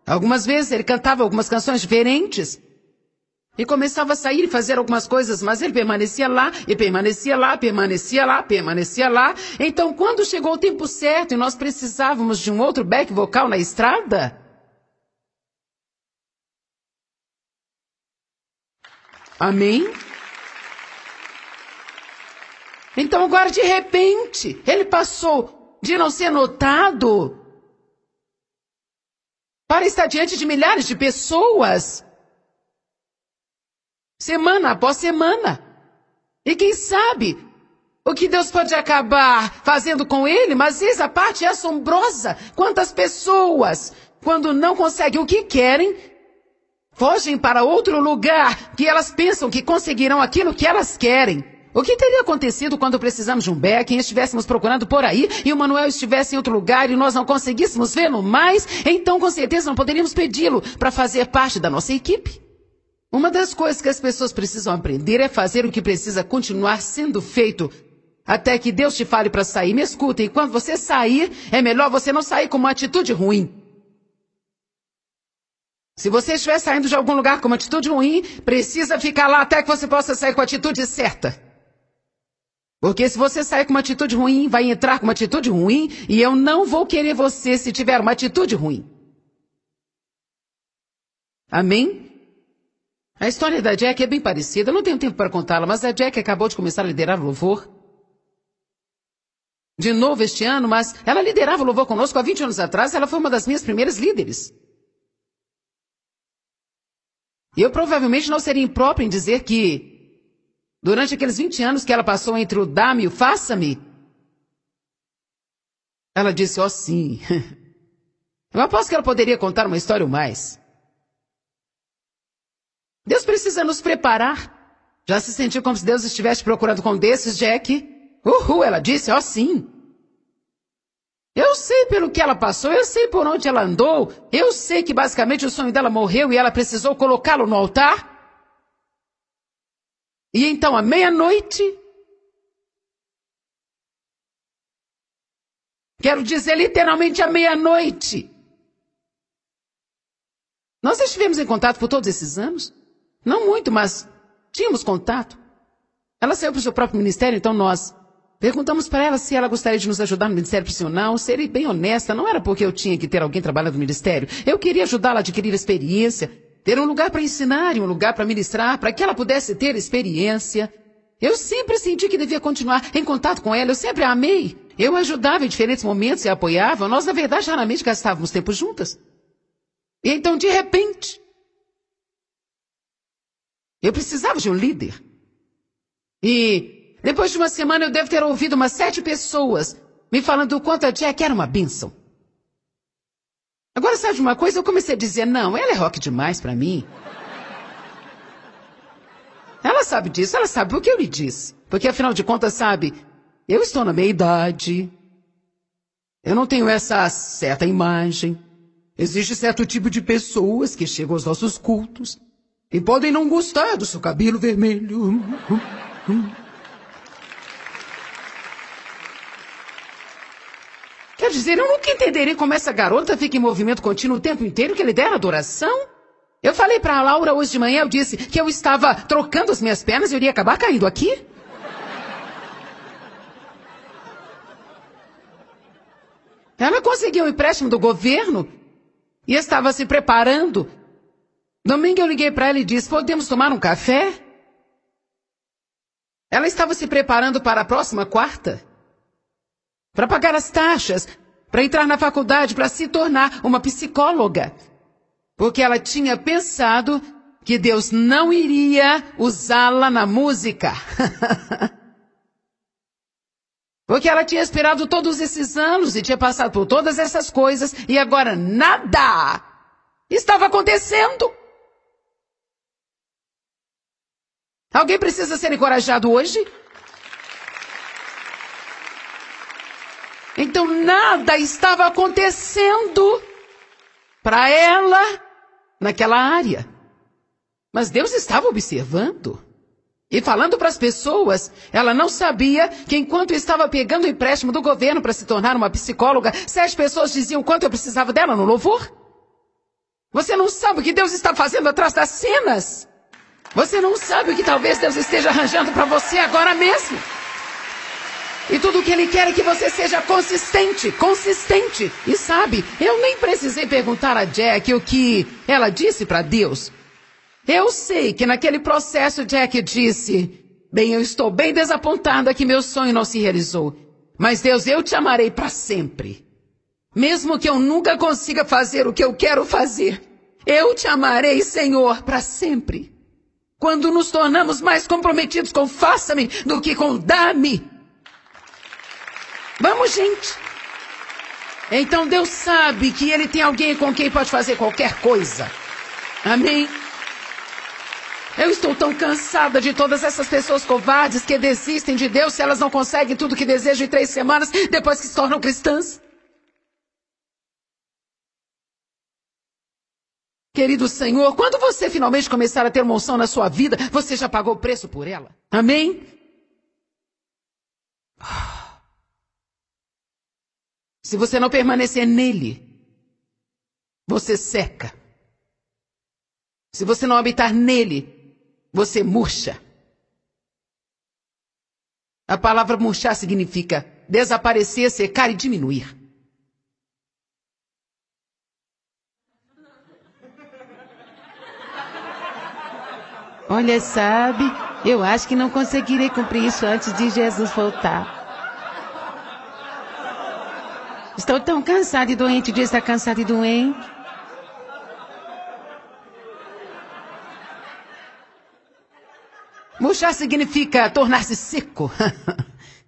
Speaker 1: Algumas vezes ele cantava algumas canções diferentes. E começava a sair e fazer algumas coisas, mas ele permanecia lá, e permanecia lá, permanecia lá, permanecia lá. Então, quando chegou o tempo certo e nós precisávamos de um outro back vocal na estrada, Amém? Então agora de repente, ele passou de não ser notado para estar diante de milhares de pessoas, semana após semana. E quem sabe o que Deus pode acabar fazendo com ele, mas eis a parte é assombrosa. Quantas pessoas, quando não conseguem o que querem, Fogem para outro lugar que elas pensam que conseguirão aquilo que elas querem. O que teria acontecido quando precisamos de um beck e estivéssemos procurando por aí e o Manuel estivesse em outro lugar e nós não conseguíssemos vê-lo mais? Então, com certeza, não poderíamos pedi-lo para fazer parte da nossa equipe. Uma das coisas que as pessoas precisam aprender é fazer o que precisa continuar sendo feito até que Deus te fale para sair. Me escuta, e quando você sair, é melhor você não sair com uma atitude ruim. Se você estiver saindo de algum lugar com uma atitude ruim, precisa ficar lá até que você possa sair com a atitude certa. Porque se você sair com uma atitude ruim, vai entrar com uma atitude ruim e eu não vou querer você se tiver uma atitude ruim. Amém? A história da Jack é bem parecida, eu não tenho tempo para contá-la, mas a Jack acabou de começar a liderar o louvor. De novo este ano, mas ela liderava o louvor conosco há 20 anos atrás, ela foi uma das minhas primeiras líderes. E eu provavelmente não seria impróprio em dizer que, durante aqueles 20 anos que ela passou entre o dá-me e o faça-me, ela disse, ó oh, sim. [laughs] Eu aposto que ela poderia contar uma história ou mais. Deus precisa nos preparar. Já se sentiu como se Deus estivesse procurando com desses, Jack? Uhul, ela disse, ó oh, sim. Eu sei pelo que ela passou, eu sei por onde ela andou, eu sei que basicamente o sonho dela morreu e ela precisou colocá-lo no altar. E então, à meia-noite, quero dizer literalmente à meia-noite, nós estivemos em contato por todos esses anos. Não muito, mas tínhamos contato. Ela saiu para o seu próprio ministério, então nós Perguntamos para ela se ela gostaria de nos ajudar no ministério profissional. Serei bem honesta, não era porque eu tinha que ter alguém trabalhando no ministério. Eu queria ajudá-la a adquirir experiência, ter um lugar para ensinar e um lugar para ministrar, para que ela pudesse ter experiência. Eu sempre senti que devia continuar em contato com ela, eu sempre a amei. Eu a ajudava em diferentes momentos e a apoiava. Nós, na verdade, raramente gastávamos tempo juntas. E então, de repente, eu precisava de um líder. E depois de uma semana eu devo ter ouvido umas sete pessoas me falando o quanto a Jack era uma bênção. Agora, sabe uma coisa? Eu comecei a dizer, não, ela é rock demais para mim. Ela sabe disso, ela sabe o que eu lhe disse. Porque afinal de contas, sabe, eu estou na meia idade. Eu não tenho essa certa imagem. Existe certo tipo de pessoas que chegam aos nossos cultos e podem não gostar do seu cabelo vermelho. Quer dizer, eu nunca entenderei como essa garota fica em movimento contínuo o tempo inteiro que lidera adoração. Eu falei para a Laura hoje de manhã, eu disse que eu estava trocando as minhas pernas e eu iria acabar caindo aqui. Ela conseguiu um empréstimo do governo e estava se preparando. Domingo eu liguei para ela e disse: Podemos tomar um café? Ela estava se preparando para a próxima quarta para pagar as taxas para entrar na faculdade para se tornar uma psicóloga. Porque ela tinha pensado que Deus não iria usá-la na música. [laughs] Porque ela tinha esperado todos esses anos e tinha passado por todas essas coisas e agora nada estava acontecendo. Alguém precisa ser encorajado hoje? Então nada estava acontecendo para ela naquela área. Mas Deus estava observando. E falando para as pessoas, ela não sabia que enquanto estava pegando o empréstimo do governo para se tornar uma psicóloga, sete pessoas diziam quanto eu precisava dela no louvor. Você não sabe o que Deus está fazendo atrás das cenas. Você não sabe o que talvez Deus esteja arranjando para você agora mesmo. E tudo o que Ele quer é que você seja consistente, consistente. E sabe, eu nem precisei perguntar a Jack o que ela disse para Deus. Eu sei que naquele processo Jack disse: Bem, eu estou bem desapontada que meu sonho não se realizou. Mas Deus, eu te amarei para sempre. Mesmo que eu nunca consiga fazer o que eu quero fazer, eu te amarei, Senhor, para sempre. Quando nos tornamos mais comprometidos com faça-me do que com dá-me. Vamos, gente. Então Deus sabe que Ele tem alguém com quem pode fazer qualquer coisa. Amém? Eu estou tão cansada de todas essas pessoas covardes que desistem de Deus se elas não conseguem tudo que desejam em três semanas depois que se tornam cristãs. Querido Senhor, quando você finalmente começar a ter uma unção na sua vida, você já pagou o preço por ela. Amém? Se você não permanecer nele, você seca. Se você não habitar nele, você murcha. A palavra murchar significa desaparecer, secar e diminuir.
Speaker 2: Olha, sabe, eu acho que não conseguirei cumprir isso antes de Jesus voltar. Estou tão cansado e doente de estar cansado e doente.
Speaker 1: Murchar significa tornar-se seco.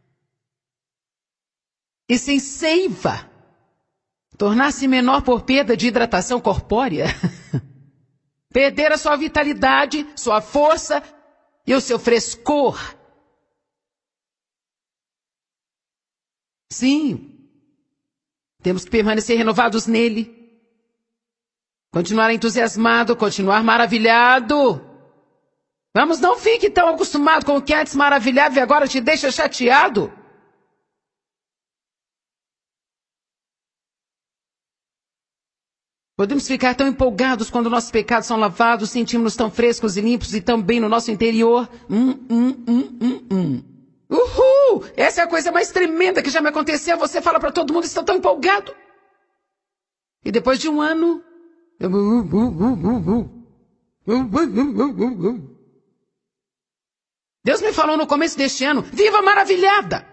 Speaker 1: [laughs] e sem seiva. Tornar-se menor por perda de hidratação corpórea. [laughs] Perder a sua vitalidade, sua força e o seu frescor. Sim. Temos que permanecer renovados nele. Continuar entusiasmado, continuar maravilhado. Vamos, não fique tão acostumado com o que antes maravilhava e agora te deixa chateado. Podemos ficar tão empolgados quando nossos pecados são lavados, sentimos-nos tão frescos e limpos e tão bem no nosso interior. Hum, hum, hum, hum, hum. Uhul! Essa é a coisa mais tremenda que já me aconteceu. Você fala para todo mundo, estou tão empolgado. E depois de um ano. Deus me falou no começo deste ano: viva maravilhada!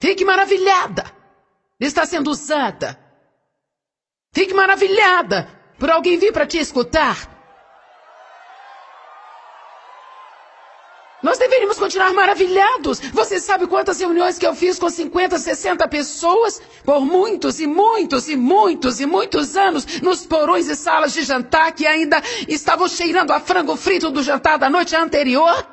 Speaker 1: Fique maravilhada! Está sendo usada. Fique maravilhada por alguém vir para te escutar. Nós deveríamos continuar maravilhados. Você sabe quantas reuniões que eu fiz com 50, 60 pessoas? Por muitos e muitos e muitos e muitos anos, nos porões e salas de jantar que ainda estavam cheirando a frango frito do jantar da noite anterior?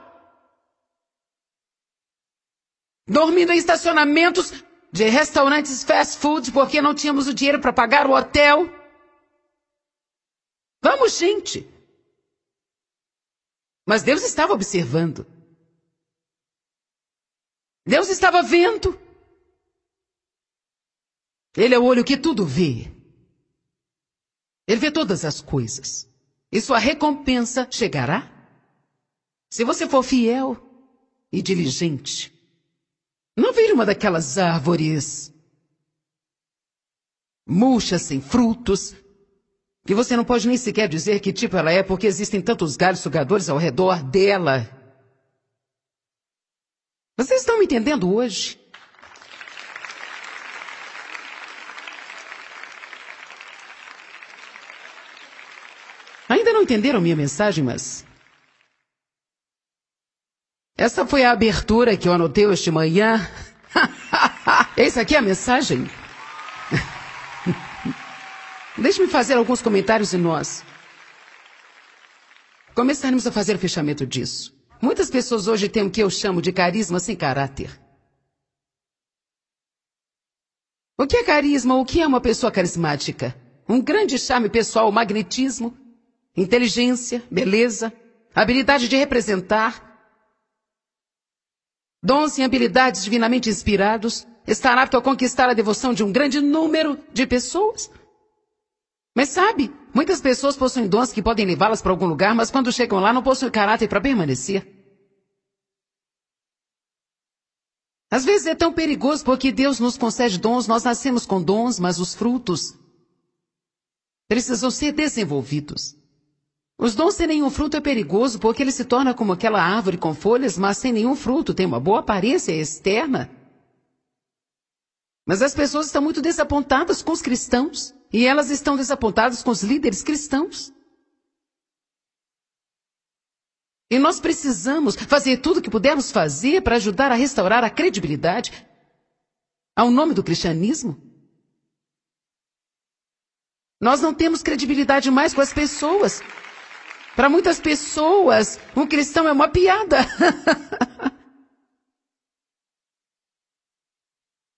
Speaker 1: Dormindo em estacionamentos de restaurantes fast food porque não tínhamos o dinheiro para pagar o hotel? Vamos, gente! Mas Deus estava observando. Deus estava vendo. Ele é o olho que tudo vê. Ele vê todas as coisas. E sua recompensa chegará? Se você for fiel e diligente. Não vire uma daquelas árvores murchas, sem frutos, que você não pode nem sequer dizer que tipo ela é, porque existem tantos galhos sugadores ao redor dela. Vocês estão me entendendo hoje? Ainda não entenderam minha mensagem, mas. Essa foi a abertura que eu anotei hoje manhã. [laughs] Essa aqui é a mensagem. [laughs] Deixe-me fazer alguns comentários de nós. Começaremos a fazer o fechamento disso. Muitas pessoas hoje têm o que eu chamo de carisma sem caráter. O que é carisma? O que é uma pessoa carismática? Um grande charme pessoal, magnetismo, inteligência, beleza, habilidade de representar, dons e habilidades divinamente inspirados, estar apto a conquistar a devoção de um grande número de pessoas. Mas sabe, muitas pessoas possuem dons que podem levá-las para algum lugar, mas quando chegam lá não possuem caráter para permanecer. Às vezes é tão perigoso porque Deus nos concede dons, nós nascemos com dons, mas os frutos precisam ser desenvolvidos. Os dons sem nenhum fruto é perigoso porque ele se torna como aquela árvore com folhas, mas sem nenhum fruto, tem uma boa aparência externa. Mas as pessoas estão muito desapontadas com os cristãos e elas estão desapontadas com os líderes cristãos. E nós precisamos fazer tudo o que pudermos fazer para ajudar a restaurar a credibilidade ao nome do cristianismo. Nós não temos credibilidade mais com as pessoas. Para muitas pessoas, um cristão é uma piada. [laughs]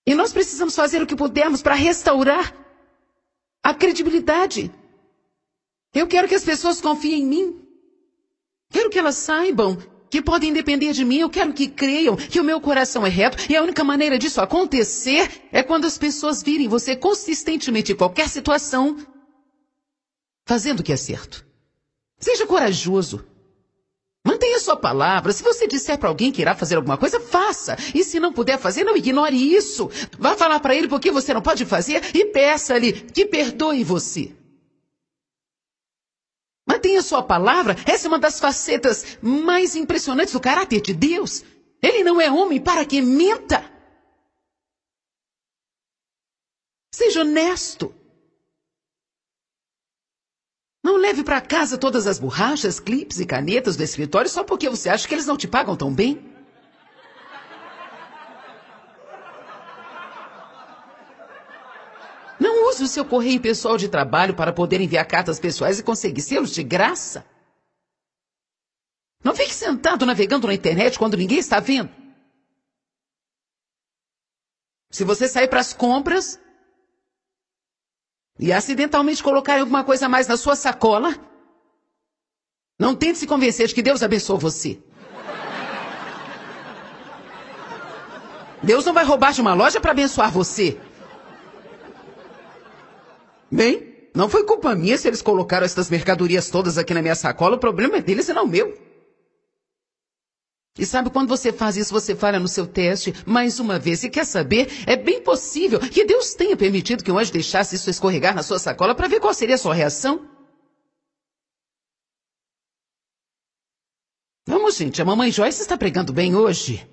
Speaker 1: e nós precisamos fazer o que pudermos para restaurar a credibilidade. Eu quero que as pessoas confiem em mim. Quero que elas saibam que podem depender de mim. Eu quero que creiam que o meu coração é reto. E a única maneira disso acontecer é quando as pessoas virem você consistentemente em qualquer situação fazendo o que é certo. Seja corajoso. Mantenha sua palavra. Se você disser para alguém que irá fazer alguma coisa, faça. E se não puder fazer, não ignore isso. Vá falar para ele porque você não pode fazer e peça-lhe que perdoe você. Mantenha sua palavra. Essa é uma das facetas mais impressionantes do caráter de Deus. Ele não é homem para que minta. Seja honesto. Não leve para casa todas as borrachas, clipes e canetas do escritório só porque você acha que eles não te pagam tão bem. Não use o seu correio pessoal de trabalho para poder enviar cartas pessoais e conseguir selos de graça. Não fique sentado navegando na internet quando ninguém está vendo. Se você sair para as compras, e acidentalmente colocarem alguma coisa a mais na sua sacola, não tente se convencer de que Deus abençoou você. Deus não vai roubar de uma loja para abençoar você. Bem, não foi culpa minha se eles colocaram essas mercadorias todas aqui na minha sacola. O problema é deles e não meu. E sabe quando você faz isso, você falha no seu teste mais uma vez. E quer saber? É bem possível que Deus tenha permitido que o anjo deixasse isso escorregar na sua sacola para ver qual seria a sua reação. Vamos, gente, a mamãe Joyce está pregando bem hoje.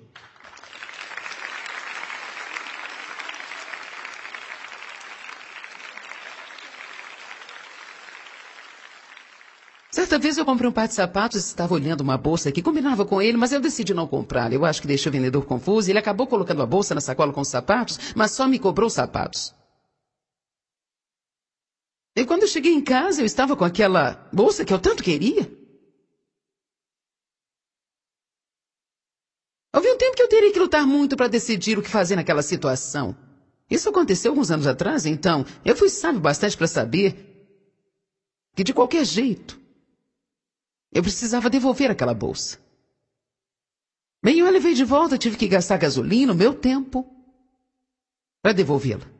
Speaker 1: Certa vez eu comprei um par de sapatos estava olhando uma bolsa que combinava com ele, mas eu decidi não comprar. Eu acho que deixei o vendedor confuso e ele acabou colocando a bolsa na sacola com os sapatos, mas só me cobrou os sapatos. E quando eu cheguei em casa, eu estava com aquela bolsa que eu tanto queria. Houve um tempo que eu teria que lutar muito para decidir o que fazer naquela situação. Isso aconteceu alguns anos atrás, então eu fui sábio bastante para saber que de qualquer jeito eu precisava devolver aquela bolsa. Bem, eu a levei de volta, tive que gastar gasolina, o meu tempo, para devolvê-la.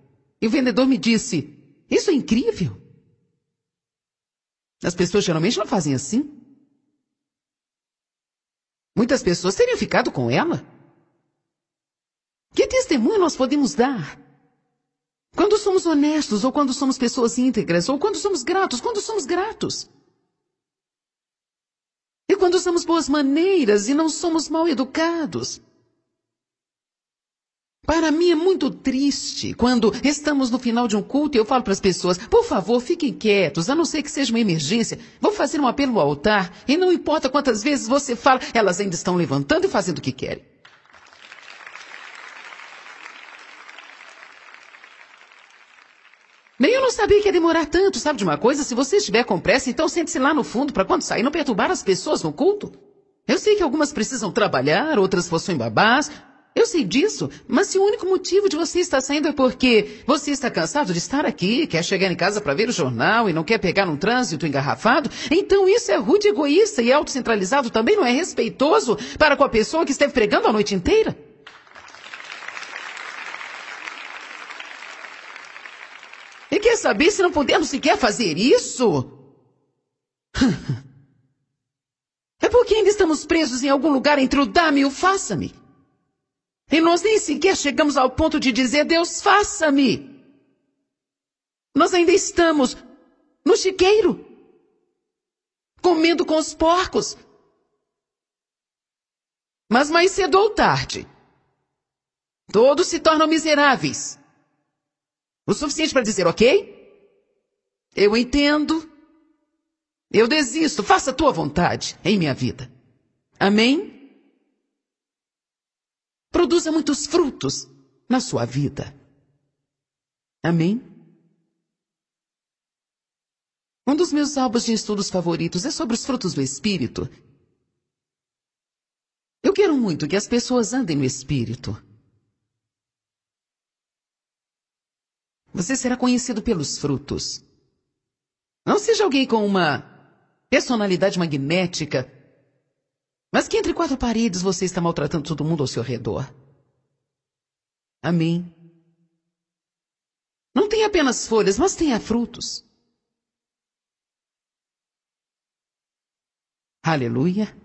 Speaker 1: E o vendedor me disse: Isso é incrível. As pessoas geralmente não fazem assim. Muitas pessoas teriam ficado com ela. Que testemunho nós podemos dar? Quando somos honestos, ou quando somos pessoas íntegras, ou quando somos gratos, quando somos gratos. E quando usamos boas maneiras e não somos mal educados. Para mim é muito triste quando estamos no final de um culto e eu falo para as pessoas: por favor, fiquem quietos, a não ser que seja uma emergência. Vou fazer um apelo ao altar e não importa quantas vezes você fala, elas ainda estão levantando e fazendo o que querem. Nem eu não sabia que ia demorar tanto, sabe de uma coisa? Se você estiver com pressa, então sente-se lá no fundo para quando sair não perturbar as pessoas no culto. Eu sei que algumas precisam trabalhar, outras possuem babás, eu sei disso, mas se o único motivo de você estar saindo é porque você está cansado de estar aqui, quer chegar em casa para ver o jornal e não quer pegar num trânsito engarrafado, então isso é rude, egoísta e autocentralizado também não é respeitoso para com a pessoa que esteve pregando a noite inteira. E quer saber se não podemos sequer fazer isso? [laughs] É porque ainda estamos presos em algum lugar entre o dame e o faça-me. E nós nem sequer chegamos ao ponto de dizer, Deus, faça-me. Nós ainda estamos no chiqueiro, comendo com os porcos. Mas mais cedo ou tarde, todos se tornam miseráveis. O suficiente para dizer, ok? Eu entendo. Eu desisto. Faça a tua vontade em minha vida. Amém? Produza muitos frutos na sua vida. Amém? Um dos meus álbuns de estudos favoritos é sobre os frutos do Espírito. Eu quero muito que as pessoas andem no Espírito. Você será conhecido pelos frutos. Não seja alguém com uma personalidade magnética mas que entre quatro paredes você está maltratando todo mundo ao seu redor. Amém. Não tem apenas folhas, mas tenha frutos. Aleluia.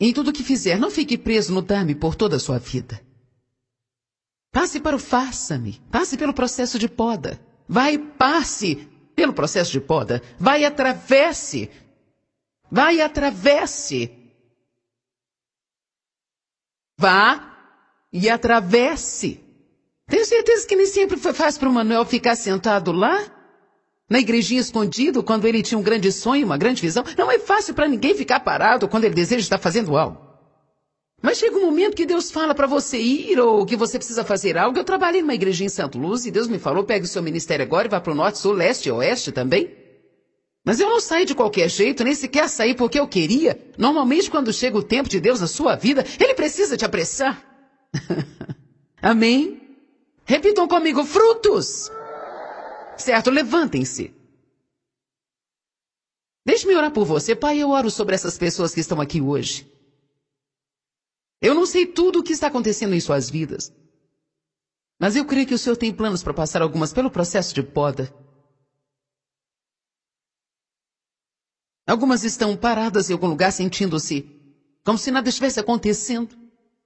Speaker 1: Em tudo que fizer, não fique preso no dame por toda a sua vida. Passe para o faça-me. Passe pelo processo de poda. Vai, passe pelo processo de poda. Vai, atravesse. Vai, atravesse. Vá e atravesse. Tenho certeza que nem sempre foi fácil para o Manuel ficar sentado lá, na igrejinha escondido, quando ele tinha um grande sonho, uma grande visão. Não é fácil para ninguém ficar parado quando ele deseja estar fazendo algo. Mas chega um momento que Deus fala para você ir ou que você precisa fazer algo. Eu trabalhei numa igrejinha em Santo Luz e Deus me falou, pegue o seu ministério agora e vá para o norte, sul, leste e oeste também. Mas eu não saí de qualquer jeito, nem sequer saí porque eu queria. Normalmente, quando chega o tempo de Deus na sua vida, Ele precisa te apressar. [laughs] Amém? Repitam comigo: frutos. Certo, levantem-se. Deixe-me orar por você, Pai. Eu oro sobre essas pessoas que estão aqui hoje. Eu não sei tudo o que está acontecendo em suas vidas. Mas eu creio que o Senhor tem planos para passar algumas pelo processo de poda. Algumas estão paradas em algum lugar sentindo-se como se nada estivesse acontecendo.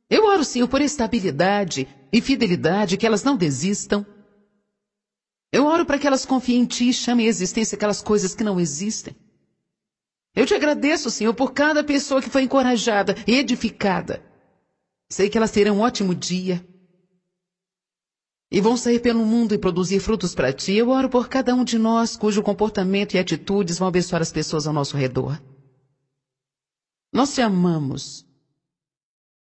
Speaker 1: Eu oro, Senhor, por estabilidade e fidelidade, que elas não desistam. Eu oro para que elas confiem em Ti e chamem à existência aquelas coisas que não existem. Eu te agradeço, Senhor, por cada pessoa que foi encorajada e edificada. Sei que elas terão um ótimo dia e vão sair pelo mundo e produzir frutos para ti. Eu oro por cada um de nós cujo comportamento e atitudes vão abençoar as pessoas ao nosso redor. Nós te amamos.